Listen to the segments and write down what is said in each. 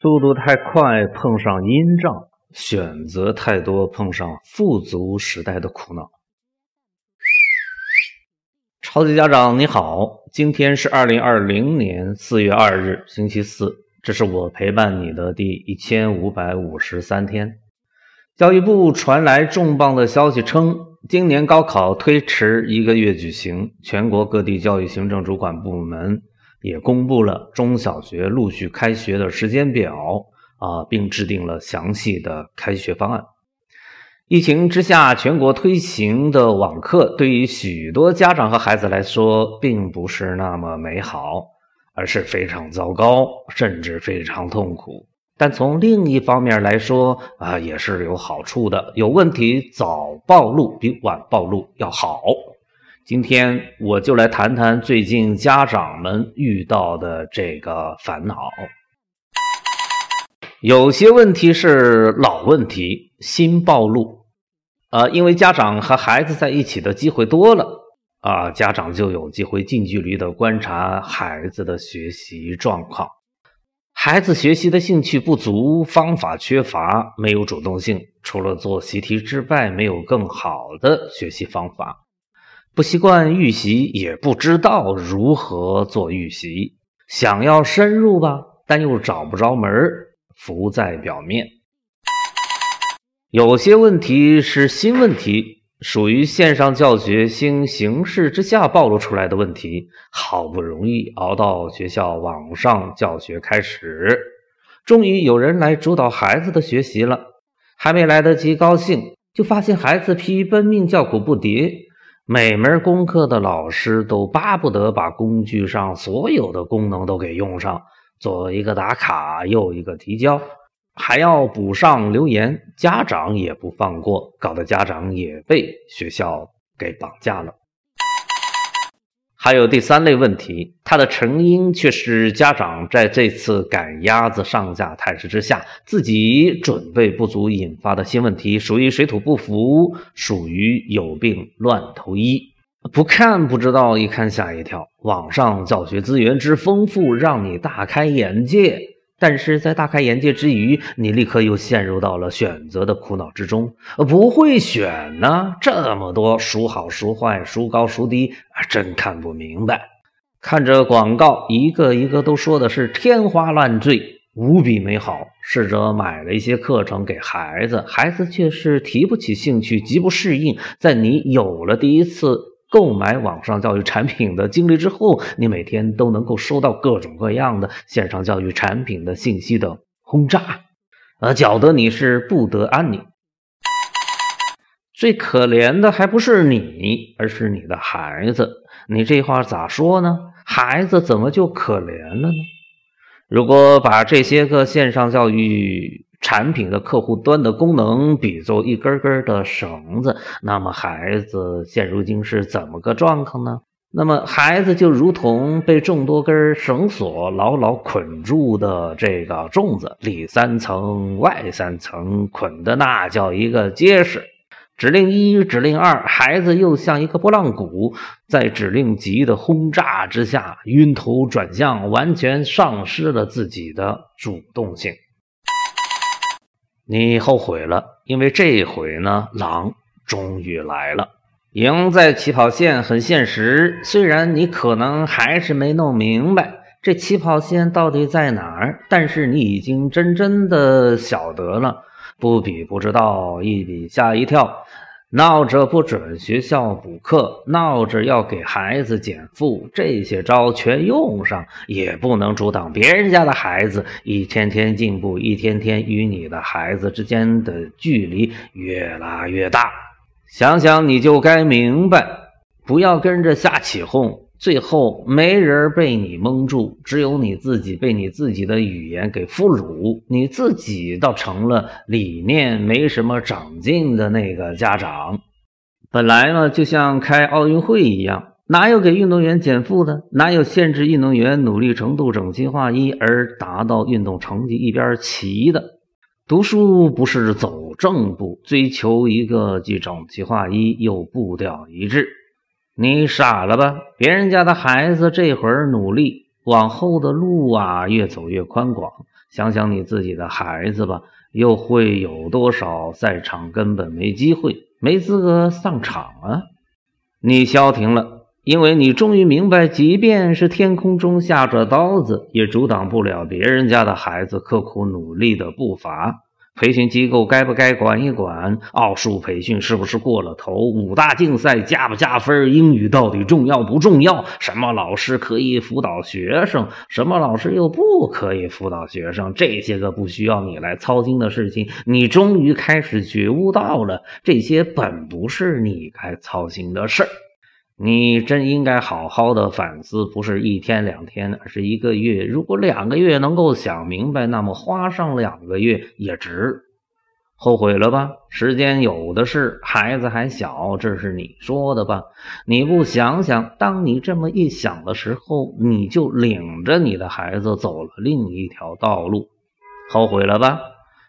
速度太快碰上阴障，选择太多碰上富足时代的苦恼。超级家长你好，今天是二零二零年四月二日，星期四，这是我陪伴你的第一千五百五十三天。教育部传来重磅的消息称。今年高考推迟一个月举行，全国各地教育行政主管部门也公布了中小学陆续开学的时间表啊，并制定了详细的开学方案。疫情之下，全国推行的网课对于许多家长和孩子来说，并不是那么美好，而是非常糟糕，甚至非常痛苦。但从另一方面来说啊，也是有好处的。有问题早暴露比晚暴露要好。今天我就来谈谈最近家长们遇到的这个烦恼。有些问题是老问题，新暴露。啊，因为家长和孩子在一起的机会多了啊，家长就有机会近距离的观察孩子的学习状况。孩子学习的兴趣不足，方法缺乏，没有主动性。除了做习题之外，没有更好的学习方法。不习惯预习，也不知道如何做预习。想要深入吧，但又找不着门浮在表面。有些问题是新问题。属于线上教学新形势之下暴露出来的问题，好不容易熬到学校网上教学开始，终于有人来主导孩子的学习了。还没来得及高兴，就发现孩子疲于奔命，叫苦不迭。每门功课的老师都巴不得把工具上所有的功能都给用上，左一个打卡，右一个提交。还要补上留言，家长也不放过，搞得家长也被学校给绑架了。还有第三类问题，它的成因却是家长在这次赶鸭子上架态势之下，自己准备不足引发的新问题，属于水土不服，属于有病乱投医。不看不知道，一看吓一跳。网上教学资源之丰富，让你大开眼界。但是在大开眼界之余，你立刻又陷入到了选择的苦恼之中。不会选呢，这么多孰好孰坏，孰高孰低，真看不明白。看着广告，一个一个都说的是天花乱坠，无比美好。试着买了一些课程给孩子，孩子却是提不起兴趣，极不适应。在你有了第一次。购买网上教育产品的经历之后，你每天都能够收到各种各样的线上教育产品的信息的轰炸，呃，搅得你是不得安宁。最可怜的还不是你，而是你的孩子。你这话咋说呢？孩子怎么就可怜了呢？如果把这些个线上教育，产品的客户端的功能比作一根根的绳子，那么孩子现如今是怎么个状况呢？那么孩子就如同被众多根绳索牢牢捆住的这个粽子，里三层外三层，捆的那叫一个结实。指令一，指令二，孩子又像一个拨浪鼓，在指令级的轰炸之下，晕头转向，完全丧失了自己的主动性。你后悔了，因为这回呢，狼终于来了。赢在起跑线很现实，虽然你可能还是没弄明白这起跑线到底在哪儿，但是你已经真真的晓得了。不比不知道，一比吓一跳。闹着不准学校补课，闹着要给孩子减负，这些招全用上，也不能阻挡别人家的孩子一天天进步，一天天与你的孩子之间的距离越拉越大。想想你就该明白，不要跟着瞎起哄。最后没人被你蒙住，只有你自己被你自己的语言给俘虏，你自己倒成了理念没什么长进的那个家长。本来呢，就像开奥运会一样，哪有给运动员减负的？哪有限制运动员努力程度整齐划一而达到运动成绩一边齐的？读书不是走正步，追求一个既整齐划一又步调一致。你傻了吧？别人家的孩子这会儿努力，往后的路啊越走越宽广。想想你自己的孩子吧，又会有多少在场根本没机会、没资格上场啊？你消停了，因为你终于明白，即便是天空中下着刀子，也阻挡不了别人家的孩子刻苦努力的步伐。培训机构该不该管一管？奥数培训是不是过了头？五大竞赛加不加分？英语到底重要不重要？什么老师可以辅导学生？什么老师又不可以辅导学生？这些个不需要你来操心的事情，你终于开始觉悟到了，这些本不是你该操心的事儿。你真应该好好的反思，不是一天两天，而是一个月。如果两个月能够想明白，那么花上两个月也值。后悔了吧？时间有的是，孩子还小，这是你说的吧？你不想想，当你这么一想的时候，你就领着你的孩子走了另一条道路。后悔了吧？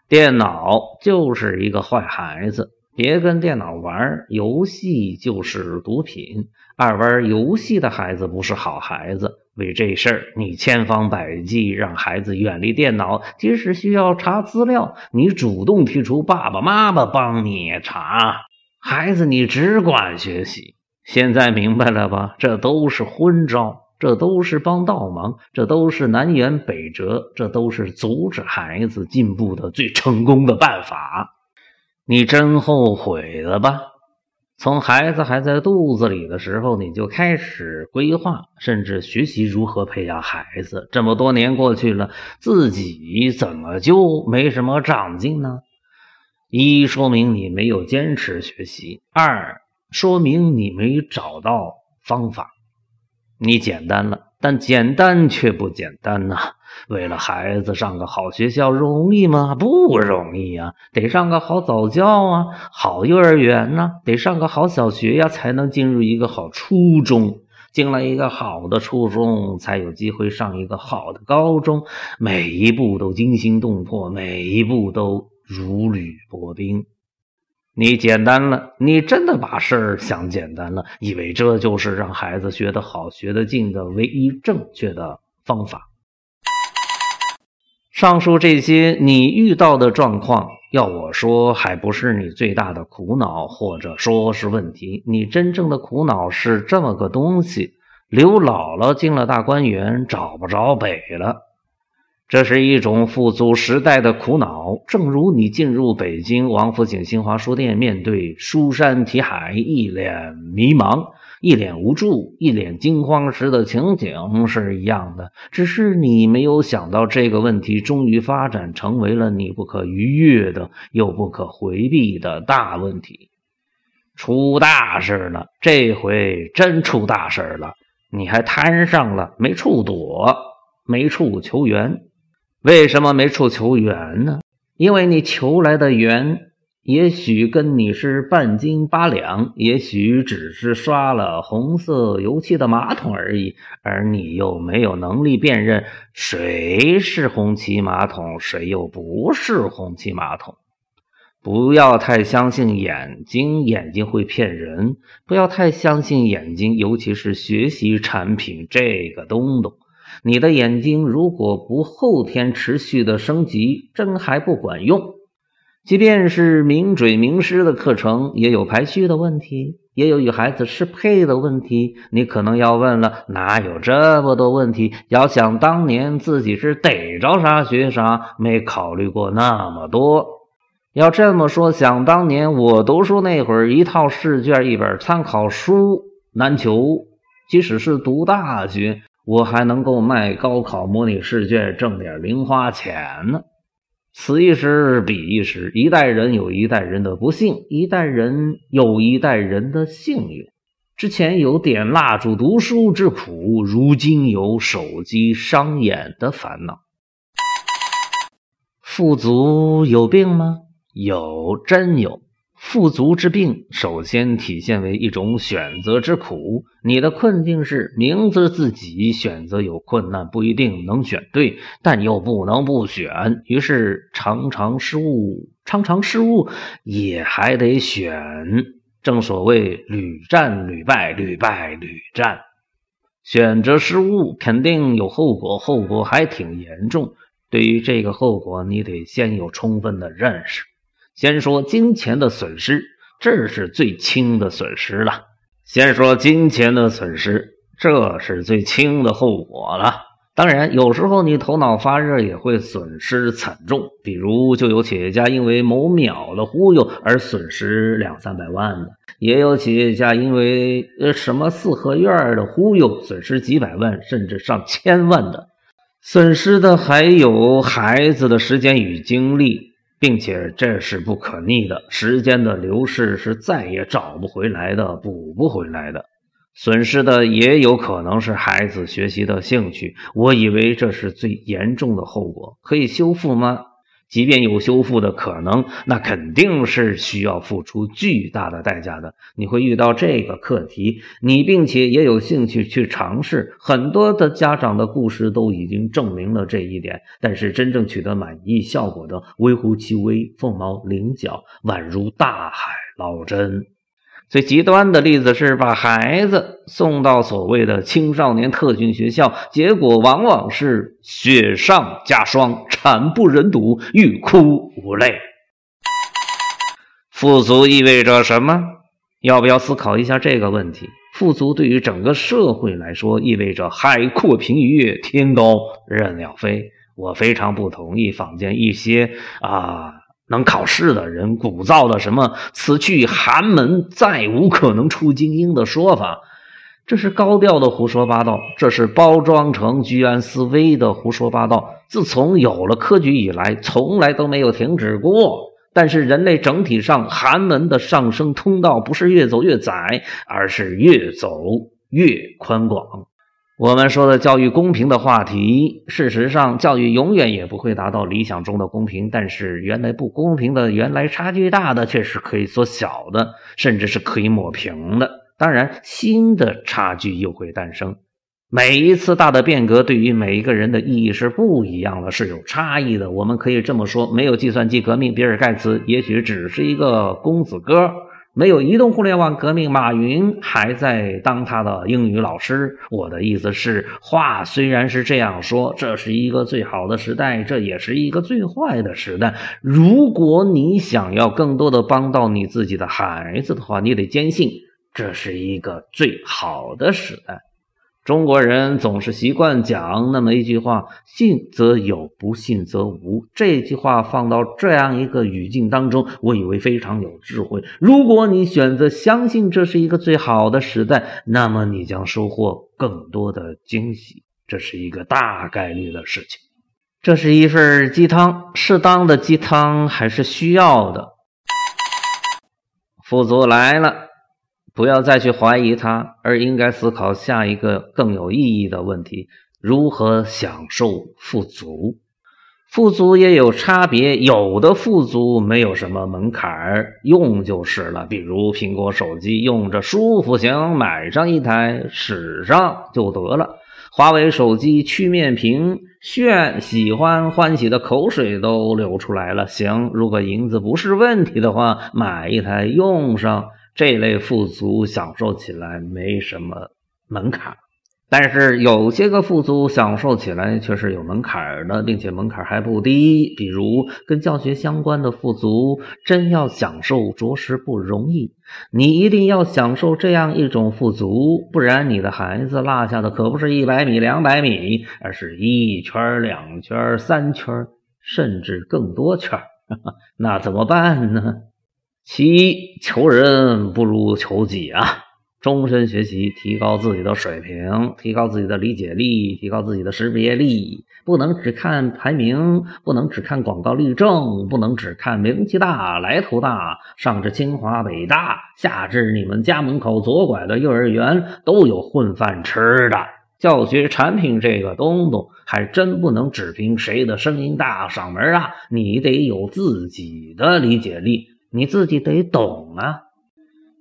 电脑就是一个坏孩子。别跟电脑玩，游戏就是毒品。爱玩游戏的孩子不是好孩子。为这事儿，你千方百计让孩子远离电脑，即使需要查资料，你主动提出爸爸妈妈帮你查。孩子，你只管学习。现在明白了吧？这都是昏招，这都是帮倒忙，这都是南辕北辙，这都是阻止孩子进步的最成功的办法。你真后悔了吧？从孩子还在肚子里的时候，你就开始规划，甚至学习如何培养孩子。这么多年过去了，自己怎么就没什么长进呢？一说明你没有坚持学习，二说明你没找到方法。你简单了，但简单却不简单呐。为了孩子上个好学校容易吗？不容易呀，得上个好早教啊，好幼儿园呢，得上个好小学呀，才能进入一个好初中。进了一个好的初中，才有机会上一个好的高中。每一步都惊心动魄，每一步都如履薄冰。你简单了，你真的把事儿想简单了，以为这就是让孩子学得好、学得进的唯一正确的方法。上述这些你遇到的状况，要我说，还不是你最大的苦恼，或者说是问题。你真正的苦恼是这么个东西：刘姥姥进了大观园，找不着北了。这是一种富足时代的苦恼，正如你进入北京王府井新华书店，面对书山题海，一脸迷茫。一脸无助、一脸惊慌时的情景是一样的，只是你没有想到这个问题终于发展成为了你不可逾越的又不可回避的大问题，出大事了！这回真出大事了！你还摊上了没处躲、没处求援？为什么没处求援呢？因为你求来的援。也许跟你是半斤八两，也许只是刷了红色油漆的马桶而已，而你又没有能力辨认谁是红漆马桶，谁又不是红漆马桶。不要太相信眼睛，眼睛会骗人；不要太相信眼睛，尤其是学习产品这个东东。你的眼睛如果不后天持续的升级，真还不管用。即便是名嘴名师的课程，也有排序的问题，也有与孩子适配的问题。你可能要问了，哪有这么多问题？要想当年自己是逮着啥学啥，没考虑过那么多。要这么说，想当年我读书那会儿，一套试卷、一本参考书难求。即使是读大学，我还能够卖高考模拟试卷，挣点零花钱呢。此一时，彼一时。一代人有一代人的不幸，一代人有一代人的幸运。之前有点蜡烛读书之苦，如今有手机伤眼的烦恼。富足有病吗？有，真有。富足之病，首先体现为一种选择之苦。你的困境是明知自己选择有困难，不一定能选对，但又不能不选，于是常常失误，常常失误也还得选。正所谓屡战屡败，屡败屡战。选择失误肯定有后果，后果还挺严重。对于这个后果，你得先有充分的认识。先说金钱的损失，这是最轻的损失了。先说金钱的损失，这是最轻的后果了。当然，有时候你头脑发热也会损失惨重，比如就有企业家因为某秒的忽悠而损失两三百万的，也有企业家因为呃什么四合院的忽悠损失几百万甚至上千万的，损失的还有孩子的时间与精力，并且这是不可逆的，时间的流逝是再也找不回来的，补不回来的。损失的也有可能是孩子学习的兴趣，我以为这是最严重的后果，可以修复吗？即便有修复的可能，那肯定是需要付出巨大的代价的。你会遇到这个课题，你并且也有兴趣去尝试。很多的家长的故事都已经证明了这一点，但是真正取得满意效果的微乎其微，凤毛麟角，宛如大海捞针。最极端的例子是把孩子送到所谓的青少年特训学校，结果往往是雪上加霜，惨不忍睹，欲哭无泪。富足意味着什么？要不要思考一下这个问题？富足对于整个社会来说，意味着海阔凭鱼跃，天高任鸟飞。我非常不同意坊间一些啊。能考试的人鼓噪的什么“此去寒门，再无可能出精英”的说法，这是高调的胡说八道，这是包装成居安思危的胡说八道。自从有了科举以来，从来都没有停止过。但是人类整体上寒门的上升通道不是越走越窄，而是越走越宽广。我们说的教育公平的话题，事实上，教育永远也不会达到理想中的公平。但是，原来不公平的、原来差距大的，却是可以缩小的，甚至是可以抹平的。当然，新的差距又会诞生。每一次大的变革，对于每一个人的意义是不一样的，是有差异的。我们可以这么说：没有计算机革命，比尔·盖茨也许只是一个公子哥。没有移动互联网革命，马云还在当他的英语老师。我的意思是，话虽然是这样说，这是一个最好的时代，这也是一个最坏的时代。如果你想要更多的帮到你自己的孩子的话，你得坚信这是一个最好的时代。中国人总是习惯讲那么一句话：“信则有，不信则无。”这句话放到这样一个语境当中，我以为非常有智慧。如果你选择相信这是一个最好的时代，那么你将收获更多的惊喜。这是一个大概率的事情。这是一份鸡汤，适当的鸡汤还是需要的。富足来了。不要再去怀疑它，而应该思考下一个更有意义的问题：如何享受富足？富足也有差别，有的富足没有什么门槛儿，用就是了。比如苹果手机，用着舒服，行，买上一台使上就得了；华为手机曲面屏，炫，喜欢，欢喜的口水都流出来了，行。如果银子不是问题的话，买一台用上。这类富足享受起来没什么门槛，但是有些个富足享受起来却是有门槛的，并且门槛还不低。比如跟教学相关的富足，真要享受着实不容易。你一定要享受这样一种富足，不然你的孩子落下的可不是一百米、两百米，而是一圈、两圈、三圈，甚至更多圈。那怎么办呢？其一，求人不如求己啊！终身学习，提高自己的水平，提高自己的理解力，提高自己的识别力。不能只看排名，不能只看广告立正，不能只看名气大、来头大。上至清华北大，下至你们家门口左拐的幼儿园，都有混饭吃的。教学产品这个东东，还真不能只凭谁的声音大、嗓门啊！你得有自己的理解力。你自己得懂啊。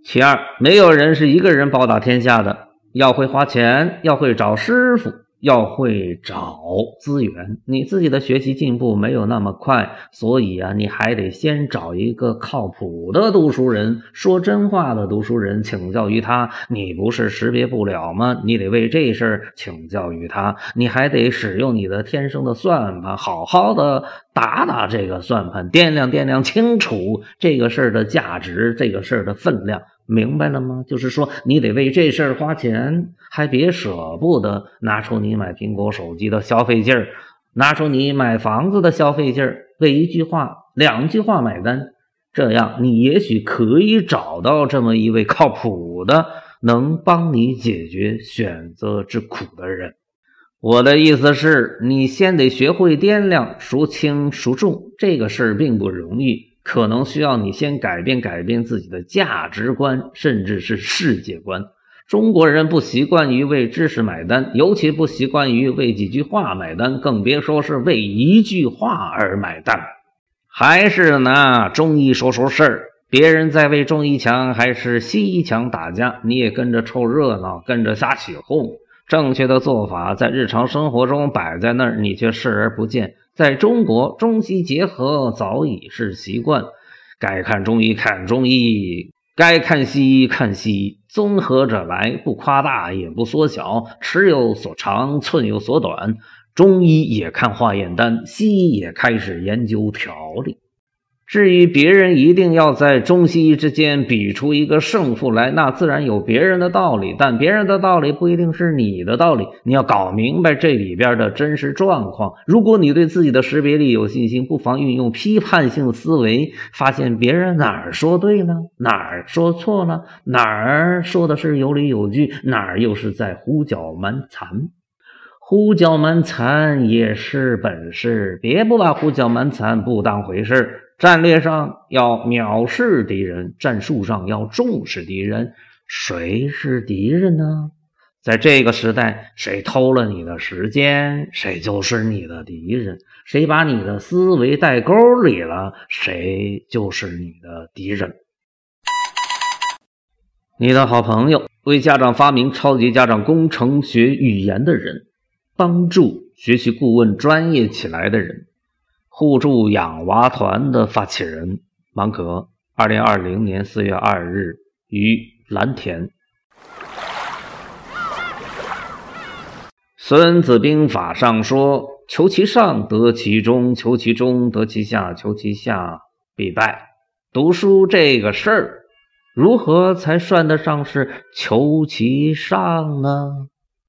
其二，没有人是一个人包打天下的，要会花钱，要会找师傅。要会找资源。你自己的学习进步没有那么快，所以啊，你还得先找一个靠谱的读书人，说真话的读书人，请教于他。你不是识别不了吗？你得为这事儿请教于他。你还得使用你的天生的算盘，好好的打打这个算盘，掂量掂量清楚这个事儿的价值，这个事儿的分量。明白了吗？就是说，你得为这事儿花钱，还别舍不得拿出你买苹果手机的消费劲儿，拿出你买房子的消费劲儿，为一句话、两句话买单。这样，你也许可以找到这么一位靠谱的，能帮你解决选择之苦的人。我的意思是，你先得学会掂量，孰轻孰重，这个事儿并不容易。可能需要你先改变改变自己的价值观，甚至是世界观。中国人不习惯于为知识买单，尤其不习惯于为几句话买单，更别说是为一句话而买单。还是拿中医说说事儿，别人在为中医强还是西医强打架，你也跟着凑热闹，跟着瞎起哄。正确的做法在日常生活中摆在那儿，你却视而不见。在中国，中西结合早已是习惯，该看中医看中医，该看西医看西医，综合着来，不夸大也不缩小，尺有所长，寸有所短。中医也看化验单，西医也开始研究调理。至于别人一定要在中西医之间比出一个胜负来，那自然有别人的道理，但别人的道理不一定是你的道理。你要搞明白这里边的真实状况。如果你对自己的识别力有信心，不妨运用批判性思维，发现别人哪儿说对了，哪儿说错了，哪儿说的是有理有据，哪儿又是在胡搅蛮缠。胡搅蛮缠也是本事，别不把胡搅蛮缠不当回事。战略上要藐视敌人，战术上要重视敌人。谁是敌人呢？在这个时代，谁偷了你的时间，谁就是你的敌人；谁把你的思维带沟里了，谁就是你的敌人。你的好朋友，为家长发明超级家长工程学语言的人，帮助学习顾问专业起来的人。互助养娃团的发起人芒格，二零二零年四月二日于蓝田。《孙子兵法》上说：“求其上，得其中；求其中，得其下；求其下，必败。”读书这个事儿，如何才算得上是求其上呢？